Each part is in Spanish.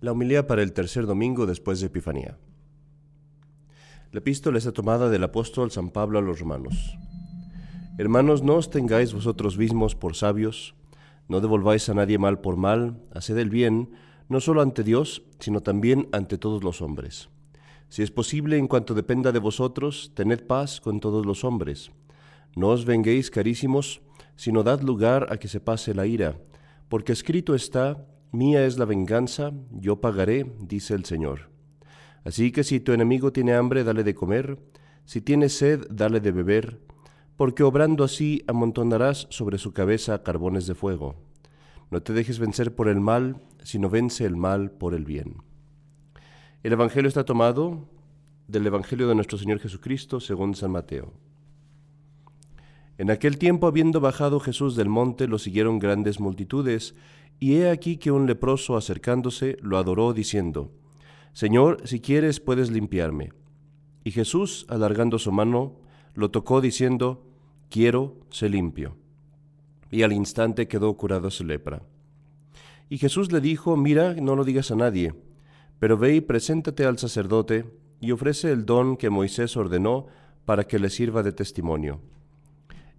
La humildad para el tercer domingo después de Epifanía. La epístola está tomada del apóstol San Pablo a los romanos. Hermanos, no os tengáis vosotros mismos por sabios, no devolváis a nadie mal por mal, haced el bien, no solo ante Dios, sino también ante todos los hombres. Si es posible, en cuanto dependa de vosotros, tened paz con todos los hombres. No os venguéis, carísimos, sino dad lugar a que se pase la ira, porque escrito está, Mía es la venganza, yo pagaré, dice el Señor. Así que si tu enemigo tiene hambre, dale de comer, si tiene sed, dale de beber, porque obrando así amontonarás sobre su cabeza carbones de fuego. No te dejes vencer por el mal, sino vence el mal por el bien. El Evangelio está tomado del Evangelio de nuestro Señor Jesucristo según San Mateo. En aquel tiempo, habiendo bajado Jesús del monte, lo siguieron grandes multitudes, y he aquí que un leproso acercándose lo adoró diciendo, Señor, si quieres puedes limpiarme. Y Jesús, alargando su mano, lo tocó diciendo, Quiero, sé limpio. Y al instante quedó curado su lepra. Y Jesús le dijo, Mira, no lo digas a nadie, pero ve y preséntate al sacerdote y ofrece el don que Moisés ordenó para que le sirva de testimonio.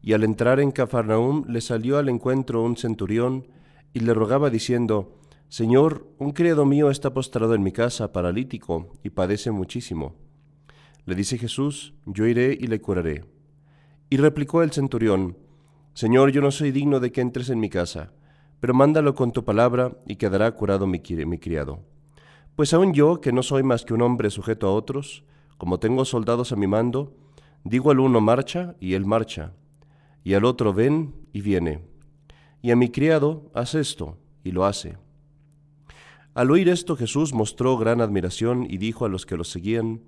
Y al entrar en Cafarnaúm le salió al encuentro un centurión, y le rogaba diciendo, Señor, un criado mío está postrado en mi casa, paralítico, y padece muchísimo. Le dice Jesús, Yo iré y le curaré. Y replicó el centurión, Señor, yo no soy digno de que entres en mi casa, pero mándalo con tu palabra y quedará curado mi, mi criado. Pues aun yo, que no soy más que un hombre sujeto a otros, como tengo soldados a mi mando, digo al uno marcha y él marcha, y al otro ven y viene y a mi criado, haz esto, y lo hace. Al oír esto Jesús mostró gran admiración y dijo a los que lo seguían,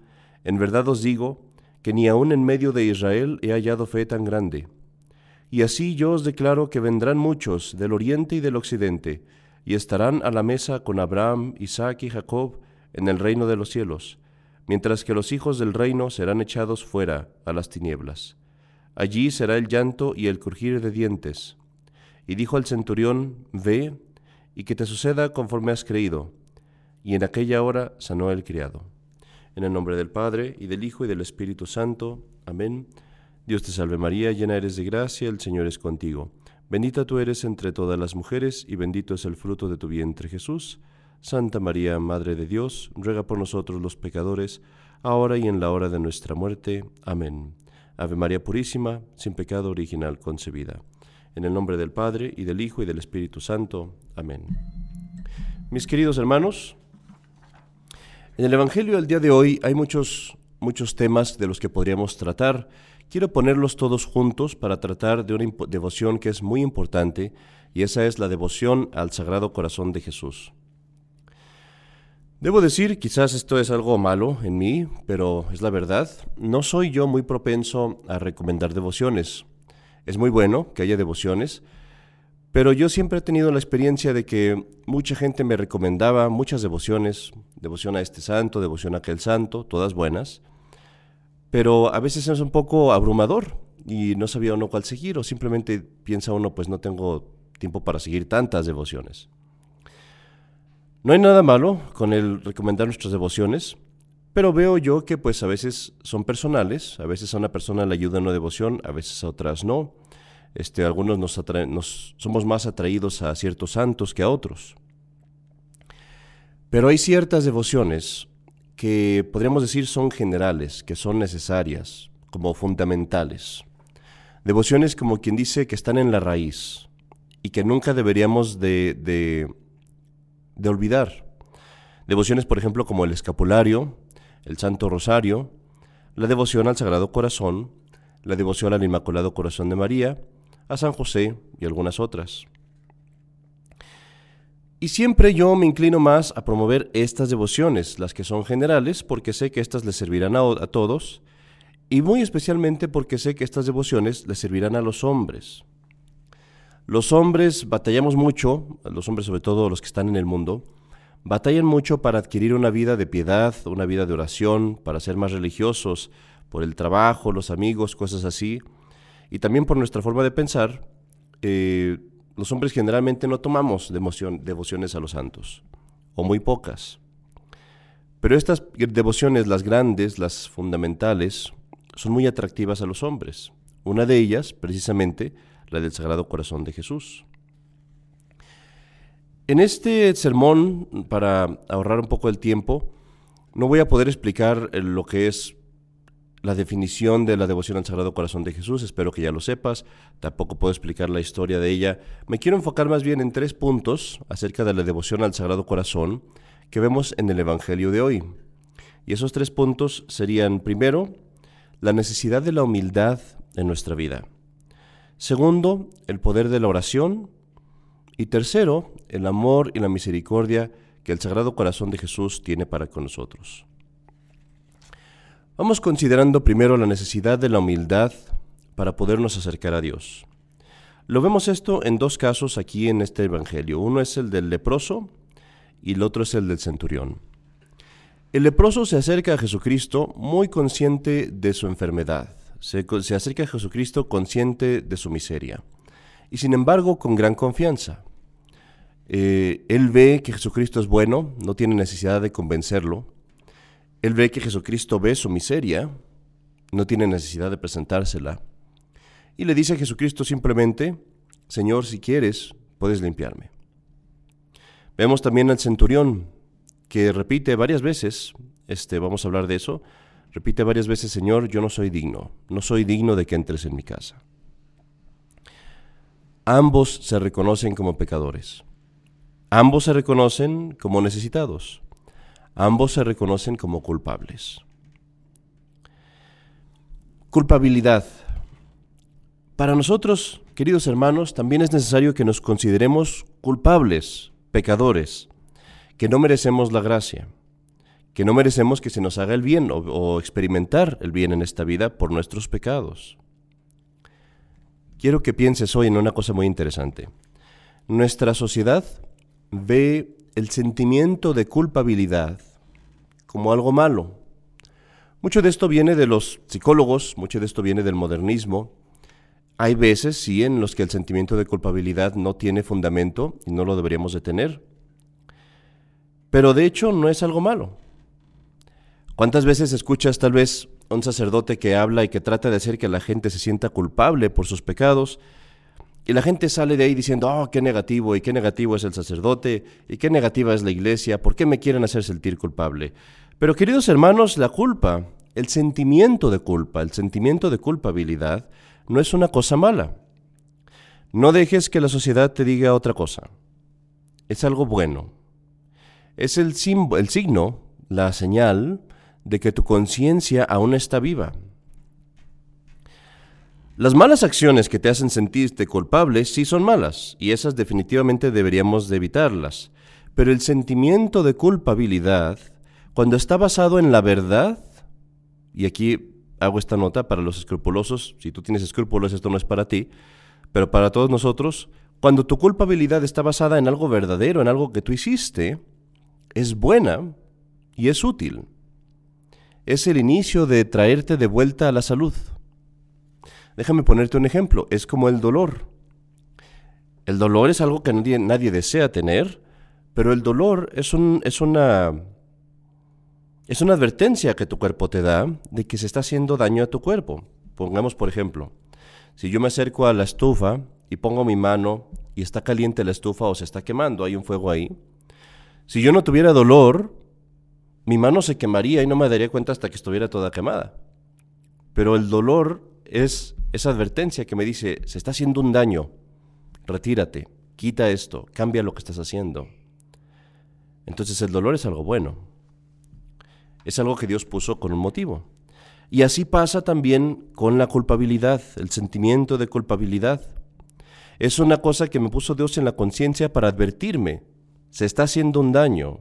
En verdad os digo, que ni aun en medio de Israel he hallado fe tan grande. Y así yo os declaro que vendrán muchos del oriente y del occidente, y estarán a la mesa con Abraham, Isaac y Jacob en el reino de los cielos, mientras que los hijos del reino serán echados fuera a las tinieblas. Allí será el llanto y el crujir de dientes. Y dijo al centurión, Ve, y que te suceda conforme has creído. Y en aquella hora sanó el criado. En el nombre del Padre, y del Hijo, y del Espíritu Santo. Amén. Dios te salve María, llena eres de gracia, el Señor es contigo. Bendita tú eres entre todas las mujeres, y bendito es el fruto de tu vientre Jesús. Santa María, Madre de Dios, ruega por nosotros los pecadores, ahora y en la hora de nuestra muerte. Amén. Ave María Purísima, sin pecado original concebida. En el nombre del Padre, y del Hijo, y del Espíritu Santo. Amén. Mis queridos hermanos, en el Evangelio del día de hoy hay muchos, muchos temas de los que podríamos tratar. Quiero ponerlos todos juntos para tratar de una devoción que es muy importante, y esa es la devoción al Sagrado Corazón de Jesús. Debo decir, quizás esto es algo malo en mí, pero es la verdad, no soy yo muy propenso a recomendar devociones. Es muy bueno que haya devociones, pero yo siempre he tenido la experiencia de que mucha gente me recomendaba muchas devociones, devoción a este santo, devoción a aquel santo, todas buenas, pero a veces es un poco abrumador y no sabía uno cuál seguir o simplemente piensa uno pues no tengo tiempo para seguir tantas devociones. No hay nada malo con el recomendar nuestras devociones, pero veo yo que pues a veces son personales, a veces a una persona le ayuda una devoción, a veces a otras no. Este, algunos nos, somos más atraídos a ciertos santos que a otros. Pero hay ciertas devociones que podríamos decir son generales, que son necesarias, como fundamentales. Devociones como quien dice que están en la raíz y que nunca deberíamos de, de, de olvidar. Devociones, por ejemplo, como el escapulario, el Santo Rosario, la devoción al Sagrado Corazón, la devoción al Inmaculado Corazón de María, a San José y algunas otras. Y siempre yo me inclino más a promover estas devociones, las que son generales, porque sé que estas les servirán a, a todos, y muy especialmente porque sé que estas devociones les servirán a los hombres. Los hombres batallamos mucho, los hombres sobre todo los que están en el mundo, batallan mucho para adquirir una vida de piedad, una vida de oración, para ser más religiosos, por el trabajo, los amigos, cosas así, y también por nuestra forma de pensar, eh, los hombres generalmente no tomamos devociones a los santos, o muy pocas. Pero estas devociones, las grandes, las fundamentales, son muy atractivas a los hombres. Una de ellas, precisamente, la del Sagrado Corazón de Jesús. En este sermón, para ahorrar un poco el tiempo, no voy a poder explicar eh, lo que es la definición de la devoción al Sagrado Corazón de Jesús, espero que ya lo sepas, tampoco puedo explicar la historia de ella. Me quiero enfocar más bien en tres puntos acerca de la devoción al Sagrado Corazón que vemos en el Evangelio de hoy. Y esos tres puntos serían, primero, la necesidad de la humildad en nuestra vida. Segundo, el poder de la oración. Y tercero, el amor y la misericordia que el Sagrado Corazón de Jesús tiene para con nosotros. Vamos considerando primero la necesidad de la humildad para podernos acercar a Dios. Lo vemos esto en dos casos aquí en este Evangelio. Uno es el del leproso y el otro es el del centurión. El leproso se acerca a Jesucristo muy consciente de su enfermedad, se, acerca a Jesucristo consciente de su miseria y sin embargo con gran confianza. Eh, él ve que Jesucristo es bueno, no tiene necesidad de convencerlo. Él ve que Jesucristo ve su miseria, no tiene necesidad de presentársela. Y le dice a Jesucristo simplemente, Señor, si quieres, puedes limpiarme. Vemos también al centurión, que repite varias veces, este, vamos a hablar de eso, repite varias veces, Señor, yo no soy digno, no soy digno de que entres en mi casa. Ambos se reconocen como pecadores. Ambos se reconocen como necesitados. Ambos se reconocen como culpables. Culpabilidad. Para nosotros, queridos hermanos, también es necesario que nos consideremos culpables, pecadores, que no merecemos la gracia, que no merecemos que se nos haga el bien o, experimentar el bien en esta vida por nuestros pecados. Quiero que pienses hoy en una cosa muy interesante. Nuestra sociedad ve el sentimiento de culpabilidad como algo malo. Mucho de esto viene de los psicólogos, mucho de esto viene del modernismo. Hay veces, sí, en los que el sentimiento de culpabilidad no tiene fundamento y no lo deberíamos de tener. Pero de hecho no es algo malo. ¿Cuántas veces escuchas tal vez un sacerdote que habla y que trata de hacer que la gente se sienta culpable por sus pecados y la gente sale de ahí diciendo, oh, qué negativo, y qué negativo es el sacerdote, y qué negativa es la iglesia, ¿por qué me quieren hacer sentir culpable? Pero queridos hermanos, la culpa, el sentimiento de culpa, el sentimiento de culpabilidad, no es una cosa mala. No dejes que la sociedad te diga otra cosa. Es algo bueno. Es el, el signo, la señal de que tu conciencia aún está viva, las malas acciones que te hacen sentirte culpable sí son malas, y esas definitivamente deberíamos de evitarlas. Pero el sentimiento de culpabilidad, cuando está basado en la verdad, y aquí hago esta nota para los escrupulosos, si tú tienes escrúpulos esto no es para ti, pero para todos nosotros, cuando tu culpabilidad está basada en algo verdadero, en algo que tú hiciste, es buena y es útil. Es el inicio de traerte de vuelta a la salud. Déjame ponerte un ejemplo. Es como el dolor. El dolor es algo que nadie, desea tener, pero el dolor es, un, es, una, es una advertencia que tu cuerpo te da de que se está haciendo daño a tu cuerpo. Pongamos, por ejemplo, si yo me acerco a la estufa y pongo mi mano y está caliente la estufa o se está quemando, hay un fuego ahí. Si yo no tuviera dolor, mi mano se quemaría y no me daría cuenta hasta que estuviera toda quemada. Pero el dolor es esa advertencia que me dice, se está haciendo un daño, retírate, quita esto, cambia lo que estás haciendo. Entonces el dolor es algo bueno. Es algo que Dios puso con un motivo. Y así pasa también con la culpabilidad, el sentimiento de culpabilidad. Es una cosa que me puso Dios en la conciencia para advertirme. Se está haciendo un daño.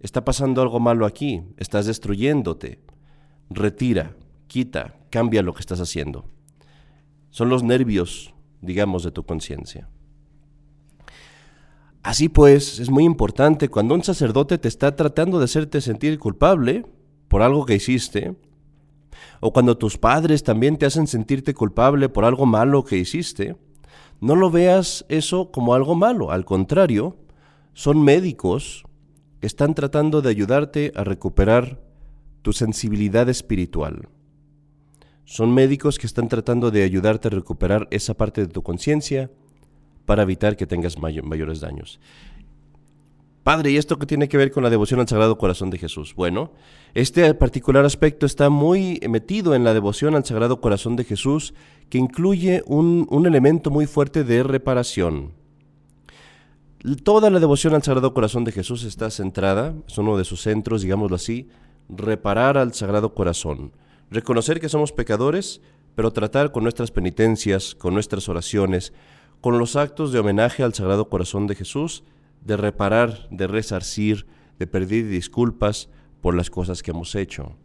Está pasando algo malo aquí. Estás destruyéndote. Retira, quita, cambia lo que estás haciendo. Son los nervios, digamos, de tu conciencia. Así pues, es muy importante cuando un sacerdote te está tratando de hacerte sentir culpable por algo que hiciste, o cuando tus padres también te hacen sentirte culpable por algo malo que hiciste, no lo veas eso como algo malo, al contrario, son médicos están tratando de ayudarte a recuperar tu sensibilidad espiritual. Son médicos que están tratando de ayudarte a recuperar esa parte de tu conciencia para evitar que tengas mayores daños. Padre, ¿y esto qué tiene que ver con la devoción al Sagrado Corazón de Jesús? Bueno, este particular aspecto está muy metido en la devoción al Sagrado Corazón de Jesús, que incluye un, un elemento muy fuerte de reparación. Toda la devoción al Sagrado Corazón de Jesús está centrada, es uno de sus centros, digámoslo así, reparar al Sagrado Corazón, reconocer que somos pecadores, pero tratar con nuestras penitencias, con nuestras oraciones, con los actos de homenaje al Sagrado Corazón de Jesús, de reparar, de resarcir, de pedir disculpas por las cosas que hemos hecho.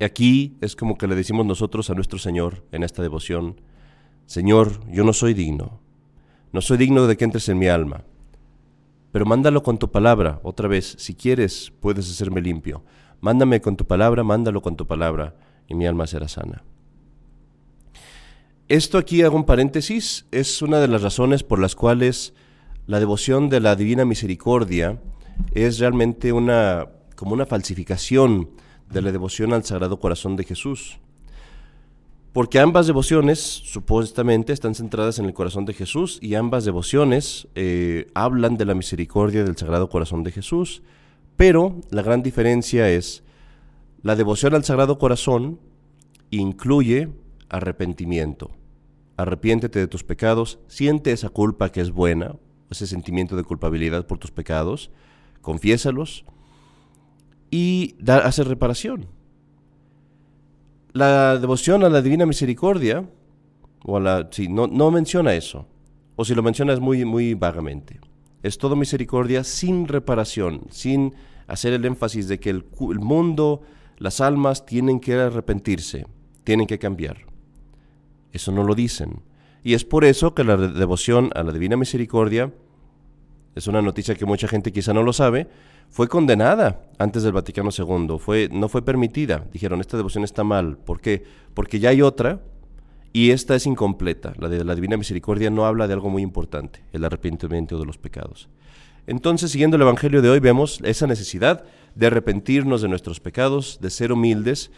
Aquí es como que le decimos nosotros a nuestro Señor en esta devoción, Señor, yo no soy digno, no soy digno de que entres en mi alma, pero mándalo con tu palabra, otra vez, si quieres, puedes hacerme limpio. Mándame con tu palabra, mándalo con tu palabra, y mi alma será sana. Esto aquí hago un paréntesis, es una de las razones por las cuales la devoción de la Divina Misericordia es realmente una como una falsificación de la devoción al Sagrado Corazón de Jesús. Porque ambas devociones supuestamente están centradas en el corazón de Jesús y ambas devociones eh, hablan de la misericordia del Sagrado Corazón de Jesús. Pero la gran diferencia es, la devoción al Sagrado Corazón incluye arrepentimiento. Arrepiéntete de tus pecados, siente esa culpa que es buena, ese sentimiento de culpabilidad por tus pecados, confiésalos y da, hace reparación. La devoción a la Divina Misericordia, o a la, no, no menciona eso, o si lo menciona es muy, muy vagamente. Es todo misericordia sin reparación, sin hacer el énfasis de que el, el mundo, las almas tienen que arrepentirse, tienen que cambiar. Eso no lo dicen. Y es por eso que la devoción a la Divina Misericordia, es una noticia que mucha gente quizá no lo sabe, fue condenada antes del Vaticano II, no fue permitida. Dijeron, esta devoción está mal. ¿Por qué? Porque ya hay otra y esta es incompleta. La de la Divina Misericordia no habla de algo muy importante, el arrepentimiento de los pecados. Entonces, siguiendo el Evangelio de hoy, vemos esa necesidad de arrepentirnos de nuestros pecados, de ser humildes,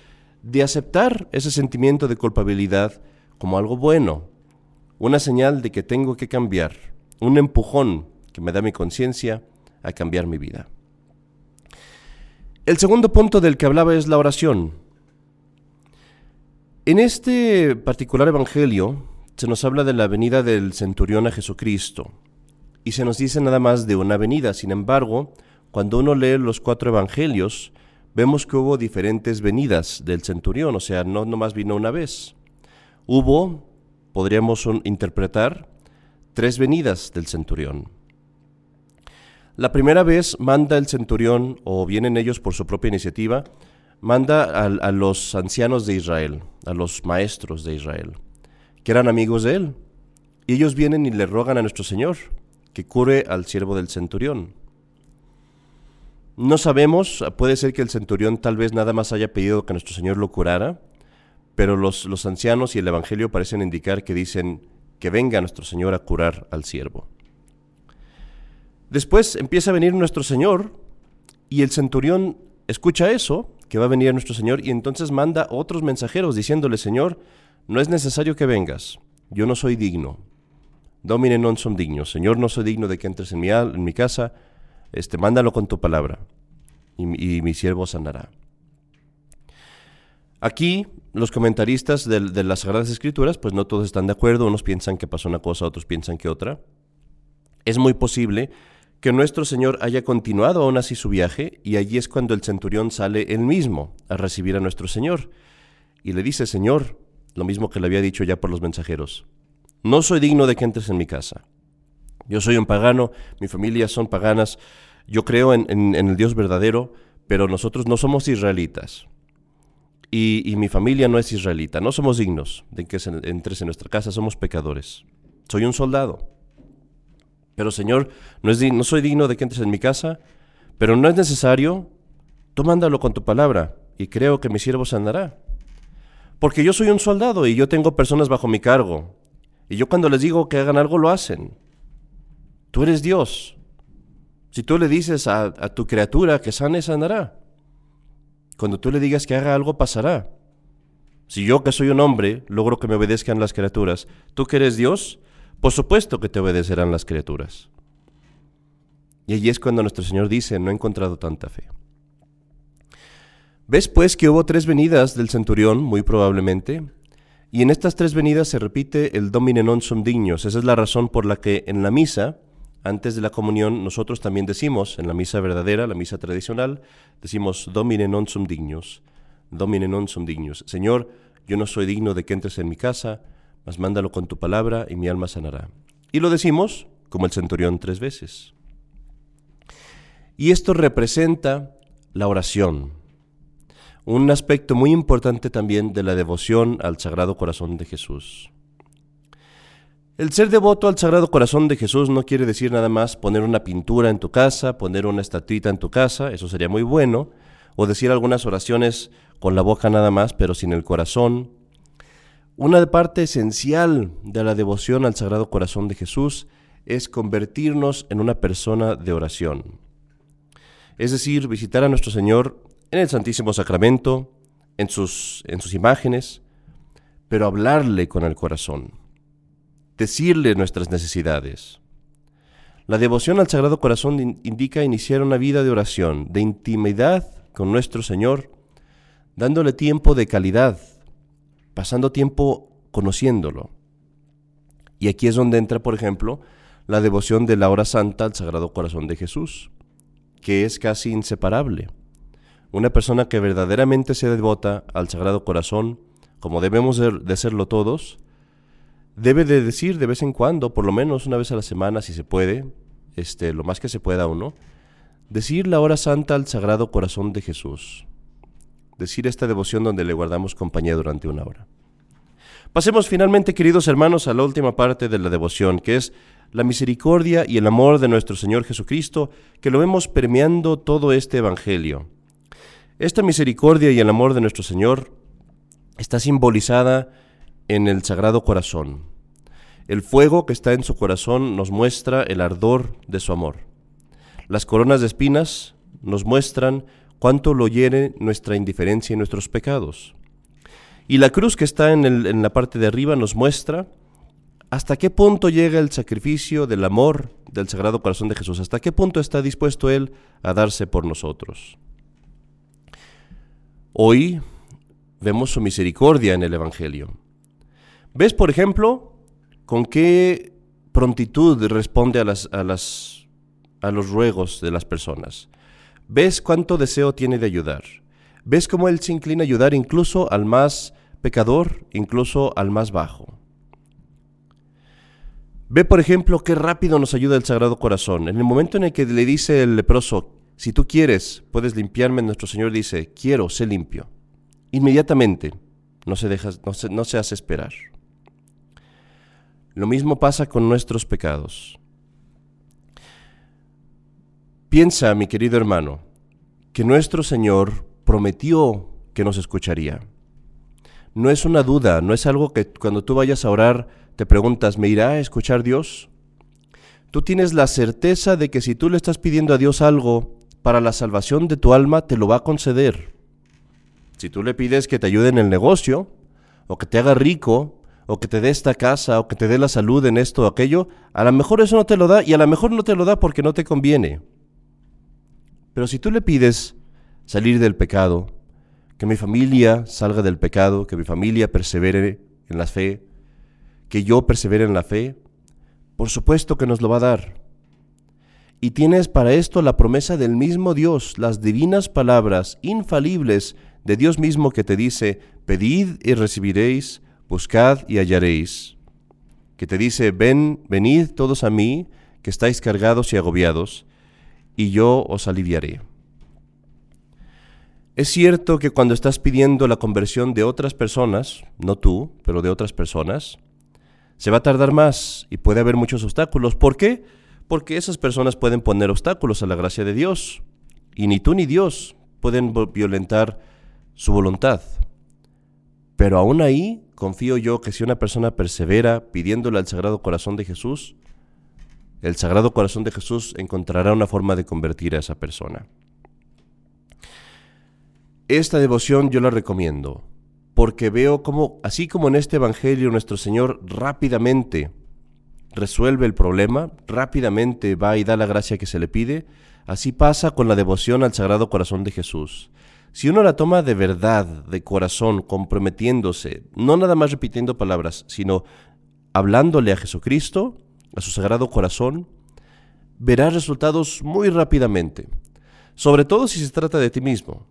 de aceptar ese sentimiento de culpabilidad como algo bueno, una señal de que tengo que cambiar, un empujón que me da mi conciencia a cambiar mi vida. El segundo punto del que hablaba es la oración. En este particular evangelio se nos habla de la venida del centurión a Jesucristo y se nos dice nada más de una venida. Sin embargo, cuando uno lee los cuatro evangelios, vemos que hubo diferentes venidas del centurión, o sea, no nomás vino una vez. Hubo, podríamos interpretar, tres venidas del centurión. La primera vez manda el centurión, o vienen ellos por su propia iniciativa, manda a, los ancianos de Israel, a los maestros de Israel, que eran amigos de él. Y ellos vienen y le rogan a nuestro Señor que cure al siervo del centurión. No sabemos, puede ser que el centurión tal vez nada más haya pedido que nuestro Señor lo curara, pero los, los ancianos y el Evangelio parecen indicar que dicen que venga nuestro Señor a curar al siervo. Después empieza a venir nuestro Señor y el centurión escucha eso, que va a venir nuestro Señor, y entonces manda otros mensajeros diciéndole, Señor, no es necesario que vengas, yo no soy digno. Domine non son dignos, Señor, no soy digno de que entres en mi, en mi casa, este, mándalo con tu palabra, y, y mi siervo sanará. Aquí los comentaristas de, las Sagradas Escrituras, pues no todos están de acuerdo, unos piensan que pasó una cosa, otros piensan que otra. Es muy posible que nuestro Señor haya continuado aún así su viaje y allí es cuando el centurión sale él mismo a recibir a nuestro Señor y le dice, Señor, lo mismo que le había dicho ya por los mensajeros, no soy digno de que entres en mi casa. Yo soy un pagano, mi familia son paganas, yo creo en el Dios verdadero, pero nosotros no somos israelitas y, mi familia no es israelita. No somos dignos de que entres en nuestra casa, somos pecadores. Soy un soldado. Pero Señor, no, es, no soy digno de que entres en mi casa, pero no es necesario. Tú mándalo con tu palabra y creo que mi siervo sanará. Porque yo soy un soldado y yo tengo personas bajo mi cargo. Y yo cuando les digo que hagan algo lo hacen. Tú eres Dios. Si tú le dices a, tu criatura que sane, sanará. Cuando tú le digas que haga algo, pasará. Si yo que soy un hombre logro que me obedezcan las criaturas, tú que eres Dios, por supuesto que te obedecerán las criaturas. Y allí es cuando nuestro Señor dice, no he encontrado tanta fe. Ves pues que hubo tres venidas del centurión, muy probablemente, y en estas tres venidas se repite el Domine non sum dignos. Esa es la razón por la que en la misa, antes de la comunión, nosotros también decimos, en la misa verdadera, la misa tradicional, decimos Domine non sum dignos, Domine non sum dignos. Señor, yo no soy digno de que entres en mi casa, mas mándalo con tu palabra y mi alma sanará. Y lo decimos como el centurión tres veces. Y esto representa la oración, un aspecto muy importante también de la devoción al Sagrado Corazón de Jesús. El ser devoto al Sagrado Corazón de Jesús no quiere decir nada más poner una pintura en tu casa, poner una estatuita en tu casa, eso sería muy bueno, o decir algunas oraciones con la boca nada más, pero sin el corazón. Una parte esencial de la devoción al Sagrado Corazón de Jesús es convertirnos en una persona de oración es decir, visitar a nuestro Señor en el Santísimo Sacramento, en sus, en sus imágenes, pero hablarle con el corazón, decirle nuestras necesidades. La devoción al Sagrado Corazón indica iniciar una vida de oración, de intimidad con nuestro Señor, dándole tiempo de calidad, pasando tiempo conociéndolo. Y aquí es donde entra, por ejemplo, la devoción de la hora santa al Sagrado Corazón de Jesús que es casi inseparable. Una persona que verdaderamente se devota al Sagrado Corazón, como debemos de serlo todos, debe de decir de vez en cuando, por lo menos una vez a la semana, si se puede, este, lo más que se pueda uno, decir la hora santa al Sagrado Corazón de Jesús. Decir esta devoción donde le guardamos compañía durante una hora. Pasemos finalmente, queridos hermanos, a la última parte de la devoción, que es la misericordia y el amor de nuestro Señor Jesucristo, que lo vemos permeando todo este Evangelio. Esta misericordia y el amor de nuestro Señor está simbolizada en el Sagrado Corazón. El fuego que está en su corazón nos muestra el ardor de su amor. Las coronas de espinas nos muestran cuánto lo hiere nuestra indiferencia y nuestros pecados. Y la cruz que está en, la parte de arriba nos muestra ¿Hasta qué punto llega el sacrificio del amor del Sagrado Corazón de Jesús? ¿Hasta qué punto está dispuesto Él a darse por nosotros? Hoy vemos su misericordia en el Evangelio. ¿Ves, por ejemplo, con qué prontitud responde a, a los ruegos de las personas? ¿Ves cuánto deseo tiene de ayudar? ¿Ves cómo Él se inclina a ayudar incluso al más pecador, incluso al más bajo? Ve, por ejemplo, qué rápido nos ayuda el Sagrado Corazón. En el momento en el que le dice el leproso, si tú quieres, puedes limpiarme, nuestro Señor dice, quiero, sé limpio. Inmediatamente, no se, deja, no se, no se hace esperar. Lo mismo pasa con nuestros pecados. Piensa, mi querido hermano, que nuestro Señor prometió que nos escucharía. No es una duda, no es algo que cuando tú vayas a orar te preguntas, ¿me irá a escuchar Dios? Tú tienes la certeza de que si tú le estás pidiendo a Dios algo para la salvación de tu alma, te lo va a conceder. Si tú le pides que te ayude en el negocio, o que te haga rico, o que te dé esta casa, o que te dé la salud en esto o aquello, a lo mejor eso no te lo da y a lo mejor no te lo da porque no te conviene. Pero si tú le pides salir del pecado, que mi familia salga del pecado, que mi familia persevere en la fe, que yo persevere en la fe? Por supuesto que nos lo va a dar. Y tienes para esto la promesa del mismo Dios, las divinas palabras infalibles de Dios mismo que te dice, pedid y recibiréis, buscad y hallaréis. Que te dice, ven, venid todos a mí, que estáis cargados y agobiados, y yo os aliviaré. Es cierto que cuando estás pidiendo la conversión de otras personas, no tú, pero de otras personas, se va a tardar más y puede haber muchos obstáculos. ¿Por qué? Porque esas personas pueden poner obstáculos a la gracia de Dios y ni tú ni Dios pueden violentar su voluntad. Pero aún ahí confío yo que si una persona persevera pidiéndole al Sagrado Corazón de Jesús, el Sagrado Corazón de Jesús encontrará una forma de convertir a esa persona. Esta devoción yo la recomiendo porque veo como, así como en este Evangelio nuestro Señor rápidamente resuelve el problema, rápidamente va y da la gracia que se le pide, así pasa con la devoción al Sagrado Corazón de Jesús. Si uno la toma de verdad, de corazón, comprometiéndose, no nada más repitiendo palabras, sino hablándole a Jesucristo, a su Sagrado Corazón, verás resultados muy rápidamente, sobre todo si se trata de ti mismo.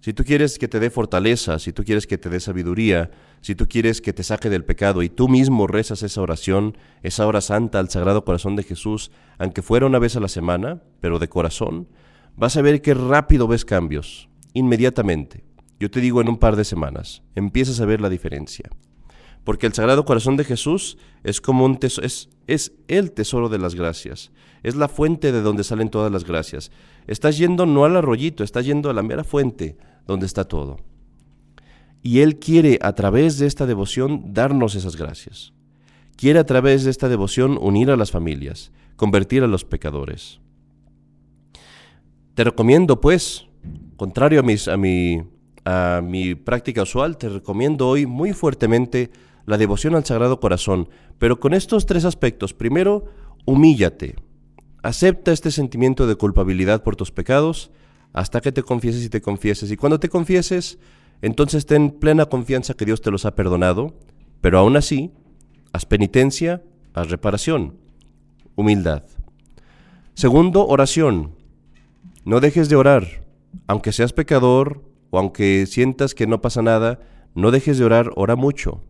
Si tú quieres que te dé fortaleza, si tú quieres que te dé sabiduría, si tú quieres que te saque del pecado y tú mismo rezas esa oración, esa hora santa al Sagrado Corazón de Jesús, aunque fuera una vez a la semana, pero de corazón, vas a ver que rápido ves cambios, inmediatamente. Yo te digo en un par de semanas, empiezas a ver la diferencia. Porque el Sagrado Corazón de Jesús es como un tesoro, es, es el tesoro de las gracias, es la fuente de donde salen todas las gracias. Estás yendo no al arroyito, estás yendo a la mera fuente, donde está todo. Y Él quiere a través de esta devoción darnos esas gracias. Quiere a través de esta devoción unir a las familias, convertir a los pecadores. Te recomiendo, pues, contrario a, mis, a, mi, a mi práctica usual, te recomiendo hoy muy fuertemente la devoción al Sagrado Corazón, pero con estos tres aspectos. Primero, humíllate. Acepta este sentimiento de culpabilidad por tus pecados hasta que te confieses y te confieses. Y cuando te confieses, entonces ten plena confianza que Dios te los ha perdonado, pero aún así, haz penitencia, haz reparación, humildad. Segundo, oración. No dejes de orar, aunque seas pecador o aunque sientas que no pasa nada, no dejes de orar, ora mucho.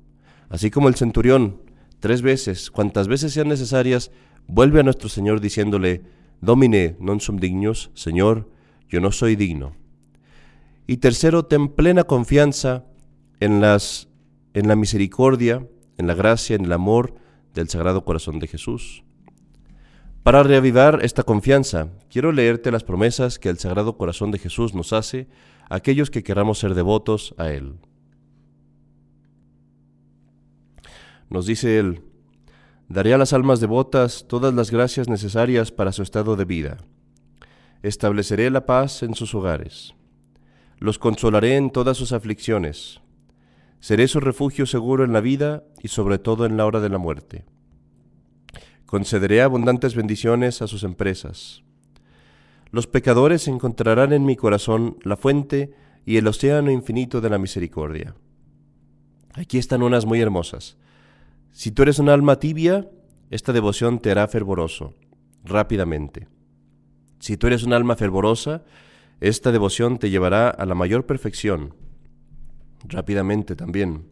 Así como el centurión, tres veces, cuantas veces sean necesarias, vuelve a nuestro Señor diciéndole, Domine non sum dignos, Señor, yo no soy digno. Y tercero, ten plena confianza en, las, en la misericordia, en la gracia, en el amor del Sagrado Corazón de Jesús. Para reavivar esta confianza, quiero leerte las promesas que el Sagrado Corazón de Jesús nos hace a aquellos que queramos ser devotos a Él. Nos dice Él, daré a las almas devotas todas las gracias necesarias para su estado de vida estableceré la paz en sus hogares. Los consolaré en todas sus aflicciones. Seré su refugio seguro en la vida y sobre todo en la hora de la muerte. Concederé abundantes bendiciones a sus empresas. Los pecadores encontrarán en mi corazón la fuente y el océano infinito de la misericordia. Aquí están unas muy hermosas. Si tú eres un alma tibia, esta devoción te hará fervoroso, rápidamente. Si tú eres un alma fervorosa, esta devoción te llevará a la mayor perfección, rápidamente también.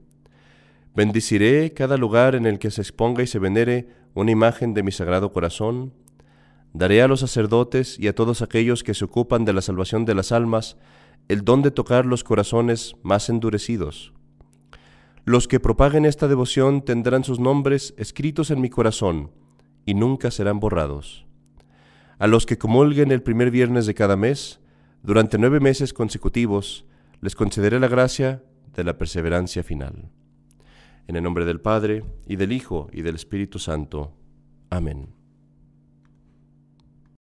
Bendiciré cada lugar en el que se exponga y se venere una imagen de mi sagrado corazón. Daré a los sacerdotes y a todos aquellos que se ocupan de la salvación de las almas el don de tocar los corazones más endurecidos. Los que propaguen esta devoción tendrán sus nombres escritos en mi corazón y nunca serán borrados a los que comulguen el primer viernes de cada mes, durante nueve meses consecutivos, les concederé la gracia de la perseverancia final. En el nombre del Padre, y del Hijo, y del Espíritu Santo. Amén.